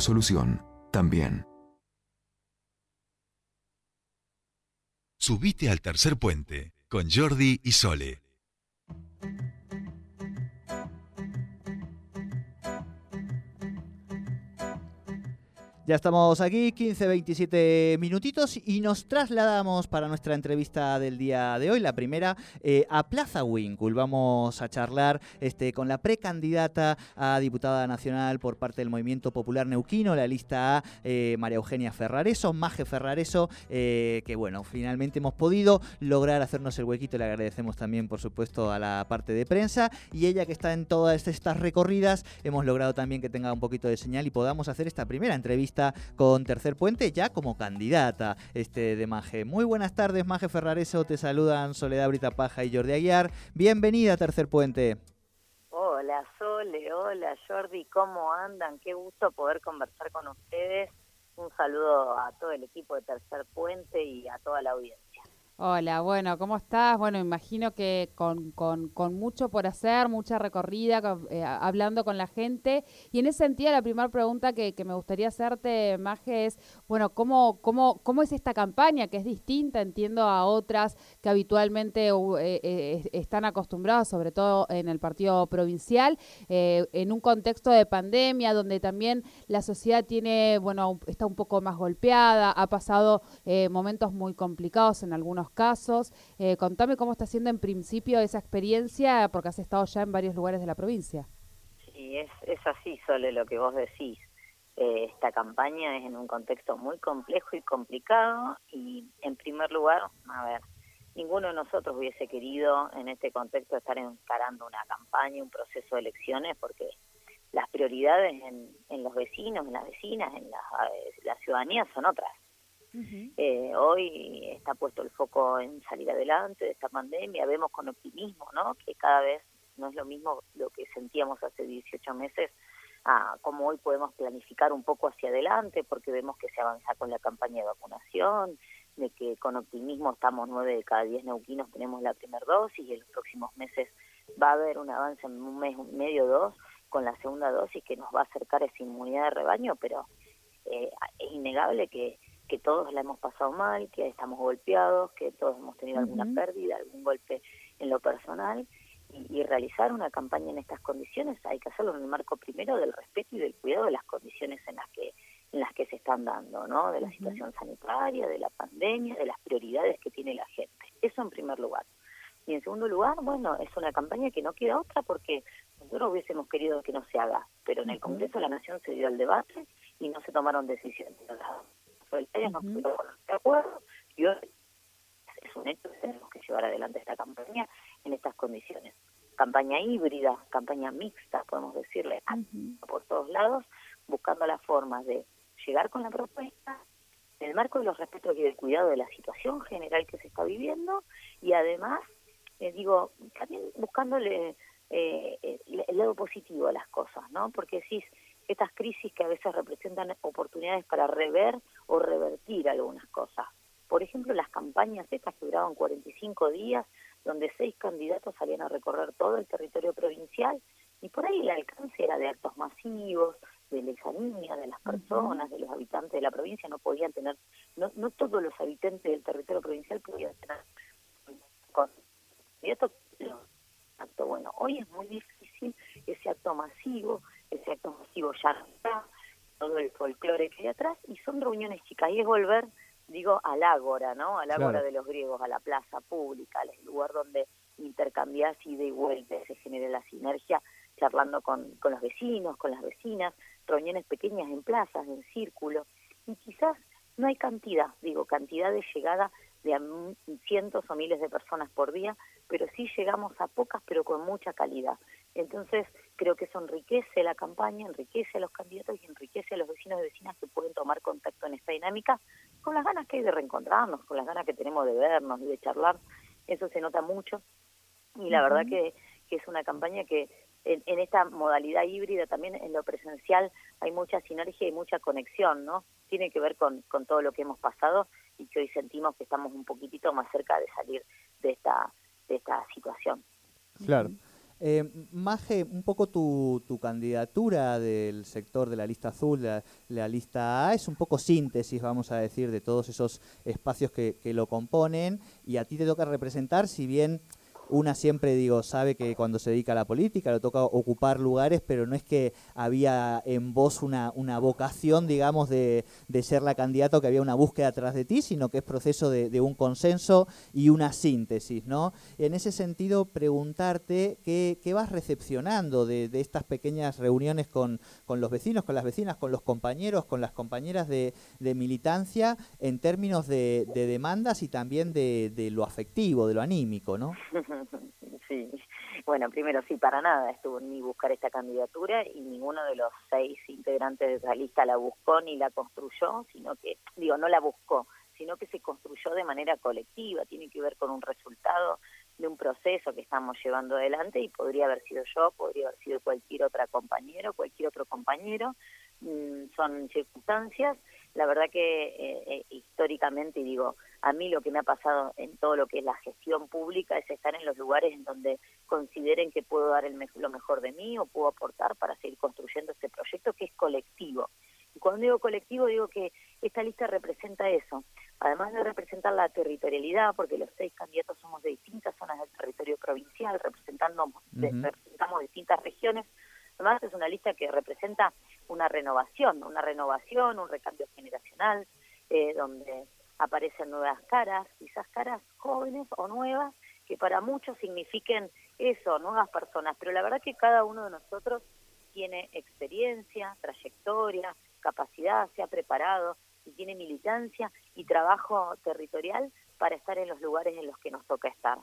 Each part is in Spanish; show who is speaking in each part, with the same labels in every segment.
Speaker 1: Solución, también.
Speaker 2: Subite al tercer puente con Jordi y Sole.
Speaker 3: Ya estamos aquí, 15, 27 minutitos y nos trasladamos para nuestra entrevista del día de hoy, la primera, eh, a Plaza Winkul. Vamos a charlar este, con la precandidata a diputada nacional por parte del Movimiento Popular Neuquino, la lista A, eh, María Eugenia Ferrareso, Maje Ferrareso, eh, que bueno, finalmente hemos podido lograr hacernos el huequito. Le agradecemos también, por supuesto, a la parte de prensa y ella que está en todas estas recorridas, hemos logrado también que tenga un poquito de señal y podamos hacer esta primera entrevista con Tercer Puente ya como candidata este, de Maje. Muy buenas tardes, Maje Ferrareso. Te saludan Soledad Brita Paja y Jordi Aguiar. Bienvenida a Tercer Puente.
Speaker 4: Hola Sole, hola Jordi, ¿cómo andan? Qué gusto poder conversar con ustedes. Un saludo a todo el equipo de Tercer Puente y a toda la audiencia.
Speaker 5: Hola, bueno, ¿cómo estás? Bueno, imagino que con, con, mucho por hacer, mucha recorrida, eh, hablando con la gente. Y en ese sentido, la primera pregunta que, que, me gustaría hacerte, Maje, es, bueno, ¿cómo, cómo, ¿cómo es esta campaña que es distinta, entiendo, a otras que habitualmente eh, eh, están acostumbradas, sobre todo en el partido provincial, en un contexto de pandemia, donde también la sociedad tiene, bueno, está un poco más golpeada, ha pasado momentos muy complicados en algunos casos. Eh, contame cómo está siendo en principio esa experiencia, porque has estado ya en varios lugares de la provincia.
Speaker 4: Sí, es, es así, Sole, lo que vos decís. Eh, esta campaña es en un contexto muy complejo y complicado y, en primer lugar, a ver, ninguno de nosotros hubiese querido en este contexto estar encarando una campaña, un proceso de elecciones, porque las prioridades en, en los vecinos, en las vecinas, en la, la ciudadanía son otras. Eh, hoy está puesto el foco en salir adelante de esta pandemia, vemos con optimismo, ¿no? Que cada vez no es lo mismo lo que sentíamos hace 18 meses a cómo hoy podemos planificar un poco hacia adelante, porque vemos que se avanza con la campaña de vacunación, de que con optimismo estamos nueve de cada diez neuquinos tenemos la primera dosis y en los próximos meses va a haber un avance en un mes, medio, dos, con la segunda dosis que nos va a acercar esa inmunidad de rebaño, pero eh, es innegable que que todos la hemos pasado mal, que estamos golpeados, que todos hemos tenido alguna pérdida, algún golpe en lo personal, y, realizar una campaña en estas condiciones hay que hacerlo en el marco primero del respeto y del cuidado de las condiciones en las que en las que se están dando, ¿no? De la situación sanitaria, de la pandemia, de las prioridades que tiene la gente. Eso en primer lugar. Y en segundo lugar, bueno, es una campaña que no queda otra porque nosotros hubiésemos querido que no se haga, pero en el Congreso de la Nación se dio el debate y no se tomaron decisiones no de acuerdo y hoy es un hecho que tenemos que llevar adelante esta campaña en estas condiciones. Campaña híbrida, campaña mixta, podemos decirle, por todos lados, buscando las formas de llegar con la propuesta en el marco de los respetos y del cuidado de la situación general que se está viviendo y además, eh, digo, también buscándole eh, el, lado positivo a las cosas, ¿no? Porque decís, estas crisis que a veces representan oportunidades para rever o revertir algunas cosas. Por ejemplo, las campañas estas que duraban 45 días, donde seis candidatos salían a recorrer todo el territorio provincial, y por ahí el alcance era de actos masivos, de la examinia de las personas, de los habitantes de la provincia, no podían tener, no, no todos los habitantes del territorio provincial podían tener con acto bueno. Hoy es muy difícil ese acto masivo, ese acto masivo ya está, todo el folclore que hay atrás, y son reuniones chicas, y es volver, digo, al ágora, ¿no? Al ágora de los griegos, a la plaza pública, al lugar donde intercambias ida y vuelta, se genera la sinergia, charlando con, con los vecinos, con las vecinas, reuniones pequeñas en plazas, en círculo, y quizás no hay cantidad, digo, cantidad de llegada de cientos o miles de personas por día, pero sí llegamos a pocas, pero con mucha calidad. Entonces, creo que eso enriquece la campaña, enriquece a los candidatos y enriquece a los vecinos y vecinas que pueden tomar contacto en esta dinámica con las ganas que hay de reencontrarnos, con las ganas que tenemos de vernos y de charlar. Eso se nota mucho. Y la verdad que, que es una campaña que en, en, esta modalidad híbrida también en lo presencial hay mucha sinergia y mucha conexión, ¿no? Tiene que ver con, con todo lo que hemos pasado y que hoy sentimos que estamos un poquitito más cerca de salir de esta, de esta situación.
Speaker 3: Claro. Eh, Maje, un poco tu, tu, candidatura del sector de la lista azul, la, la, lista A, es un poco síntesis, vamos a decir, de todos esos espacios que, que lo componen y a ti te toca representar, si bien una siempre, digo, sabe que cuando se dedica a la política le toca ocupar lugares, pero no es que había en vos una, una vocación, digamos, de, de ser la candidata o que había una búsqueda atrás de ti, sino que es proceso de, de un consenso y una síntesis, ¿no? En ese sentido, preguntarte qué, qué vas recepcionando de, de, estas pequeñas reuniones con, con, los vecinos, con las vecinas, con los compañeros, con las compañeras de, de militancia, en términos de, demandas y también de, lo afectivo, de lo anímico, ¿no?
Speaker 4: Sí, bueno, primero sí, para nada estuvo ni buscar esta candidatura y ninguno de los seis integrantes de esa lista la buscó ni la construyó, sino que, digo, no la buscó, sino que se construyó de manera colectiva, tiene que ver con un resultado de un proceso que estamos llevando adelante y podría haber sido yo, podría haber sido cualquier otra compañero, cualquier otro compañero, mm, son circunstancias. La verdad que eh, eh, históricamente, digo, a mí lo que me ha pasado en todo lo que es la gestión pública es estar en los lugares en donde consideren que puedo dar el lo mejor de mí o puedo aportar para seguir construyendo este proyecto que es colectivo. Y cuando digo colectivo, digo que esta lista representa eso. Además de representar la territorialidad, porque los seis candidatos somos de distintas zonas del territorio provincial, representando, uh -huh. representamos distintas regiones, además es una lista que representa una renovación, una renovación, un recambio generacional, eh, donde aparecen nuevas caras, quizás caras jóvenes o nuevas, que para muchos signifiquen eso, nuevas personas, pero la verdad que cada uno de nosotros tiene experiencia, trayectoria, capacidad, se ha preparado y tiene militancia y trabajo territorial para estar en los lugares en los que nos toca estar.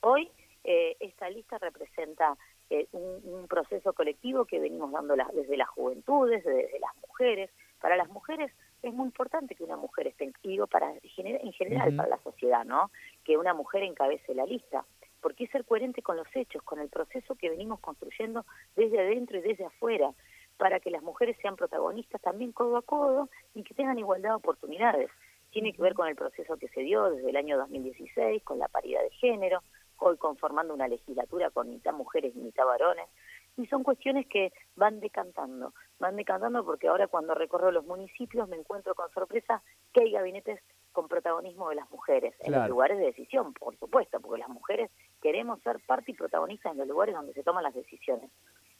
Speaker 4: Hoy eh, esta lista representa eh, un, proceso colectivo que venimos dando desde las juventudes, desde las mujeres. Para las mujeres es muy importante que una mujer esté, digo, para, en general uh -huh. para la sociedad, ¿no? Que una mujer encabece la lista. Porque es ser coherente con los hechos, con el proceso que venimos construyendo desde adentro y desde afuera, para que las mujeres sean protagonistas también codo a codo y que tengan igualdad de oportunidades. Tiene que ver con el proceso que se dio desde el año 2016, con la paridad de género, hoy conformando una legislatura con mitad mujeres y mitad varones, y son cuestiones que van decantando, van decantando porque ahora cuando recorro los municipios me encuentro con sorpresa que hay gabinetes con protagonismo de las mujeres, claro. en los lugares de decisión, por supuesto, porque las mujeres queremos ser parte y protagonistas en los lugares donde se toman las decisiones.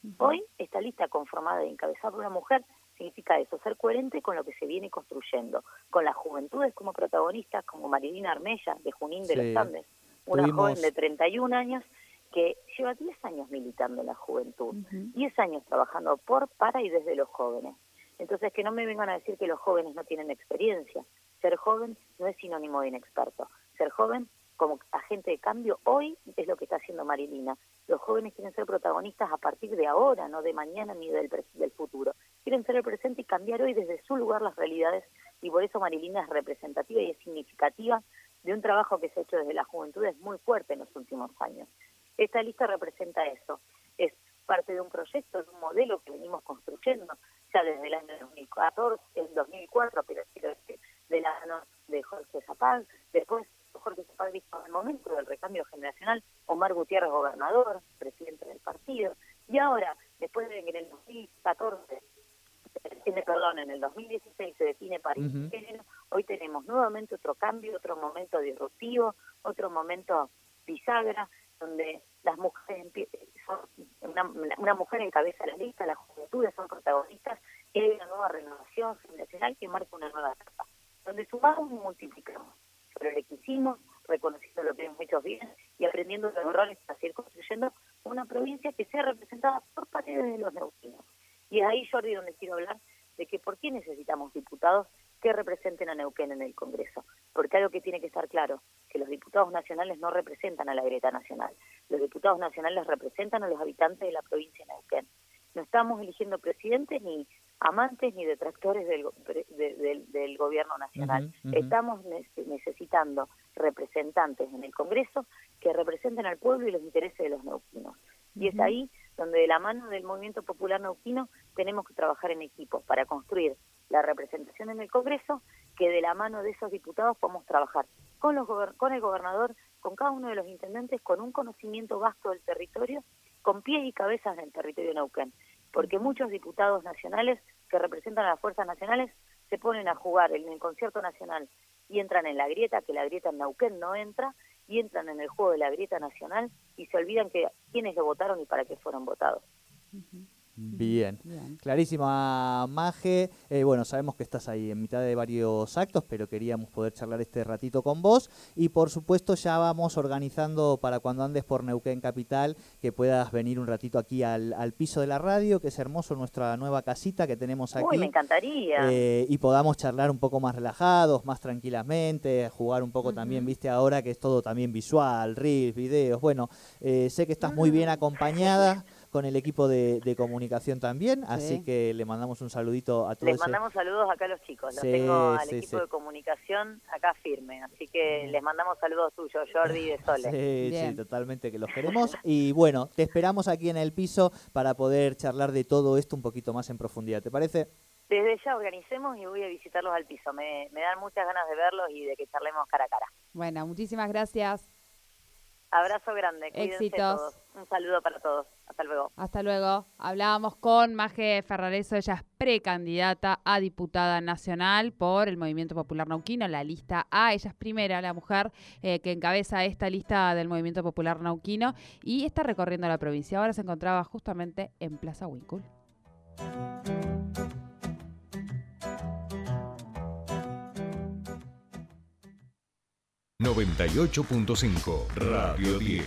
Speaker 4: Uh -huh. Hoy esta lista conformada y encabezada por una mujer significa eso, ser coherente con lo que se viene construyendo, con las juventudes como protagonistas, como Marilina Armella, de Junín de sí. los Andes, una Tuvimos... joven de 31 años que lleva 10 años militando en la juventud, uh -huh. 10 años trabajando por, para y desde los jóvenes. Entonces, que no me vengan a decir que los jóvenes no tienen experiencia. Ser joven no es sinónimo de inexperto. Ser joven como agente de cambio hoy es lo que está haciendo Marilina. Los jóvenes quieren ser protagonistas a partir de ahora, no de mañana ni del, del futuro. Quieren ser el presente y cambiar hoy desde su lugar las realidades y por eso Marilina es representativa y es significativa de un trabajo que se ha hecho desde la juventud es muy fuerte en los últimos años. Esta lista representa eso, es parte de un proyecto, de un modelo que venimos construyendo ya desde el año 2014, el 2004, pero quiero decir, de la mano de Jorge Zapag, después Jorge Zapag dijo en el momento del recambio generacional, Omar Gutiérrez gobernador, presidente del partido, y ahora, después de que en el 2014 perdón, en el 2016 se define París uh -huh. hoy tenemos nuevamente otro cambio, otro momento disruptivo, otro momento bisagra, donde las mujeres son, una, una mujer encabeza la lista, las juventudes son protagonistas, y hay una nueva renovación generacional que marca una nueva etapa, donde sumamos y multiplicamos, pero le quisimos, reconociendo lo que hemos hecho bien y aprendiendo los errores para seguir construyendo una provincia que sea representada por paredes de los neuquinos. Y es ahí, Jordi, donde quiero hablar de que por qué necesitamos diputados que representen a Neuquén en el Congreso. Porque algo que tiene que estar claro, que los diputados nacionales no representan a la Greta Nacional. Los diputados nacionales representan a los habitantes de la provincia de Neuquén. No estamos eligiendo presidentes ni amantes ni detractores del, de, de, del gobierno nacional. Uh -huh, uh -huh. Estamos ne necesitando representantes en el Congreso que representen al pueblo y los intereses de los neuquinos. Y uh -huh. es ahí donde de la mano del movimiento popular neuquino tenemos que trabajar en equipo para construir la representación en el Congreso, que de la mano de esos diputados podamos trabajar con, los con el gobernador, con cada uno de los intendentes, con un conocimiento vasto del territorio con pies y cabezas en el territorio de Neuquén, porque muchos diputados nacionales que representan a las fuerzas nacionales se ponen a jugar en el concierto nacional y entran en la grieta, que la grieta en Neuquén no entra, y entran en el juego de la grieta nacional y se olvidan que quiénes lo votaron y para qué fueron votados.
Speaker 3: Bien. Clarísima, Maje. Eh, bueno, sabemos que estás ahí en mitad de varios actos, pero queríamos poder charlar este ratito con vos. Y por supuesto ya vamos organizando para cuando andes por Neuquén Capital, que puedas venir un ratito aquí al, piso de la radio, que es hermoso nuestra nueva casita que tenemos aquí.
Speaker 4: Uy, me encantaría.
Speaker 3: Eh, y podamos charlar un poco más relajados, más tranquilamente, jugar un poco también, viste ahora que es todo también visual, reels, videos. Bueno, eh, sé que estás muy bien acompañada con el equipo de, comunicación también, así que le mandamos un saludito a todos.
Speaker 4: Les mandamos saludos acá a los chicos, los tengo al equipo de comunicación acá firme, así que les mandamos saludos tuyos, Jordi y de Sole.
Speaker 3: Sí, sí, totalmente que los queremos. Y bueno, te esperamos aquí en el piso para poder charlar de todo esto un poquito más en profundidad, ¿te parece?
Speaker 4: Desde ya organicemos y voy a visitarlos al piso. Me, me dan muchas ganas de verlos y de que charlemos cara a cara.
Speaker 5: Bueno, muchísimas gracias.
Speaker 4: Abrazo grande.
Speaker 5: Éxitos.
Speaker 4: Un saludo para todos. Hasta luego.
Speaker 5: Hasta luego. Hablábamos con Maje Ferrareso, ella es precandidata a diputada nacional por el Movimiento Popular Nauquino, la lista A. Ella es primera, la mujer eh, que encabeza esta lista del Movimiento Popular Nauquino y está recorriendo la provincia. Ahora se encontraba justamente en Plaza Wincul.
Speaker 2: 98.5 Radio 10.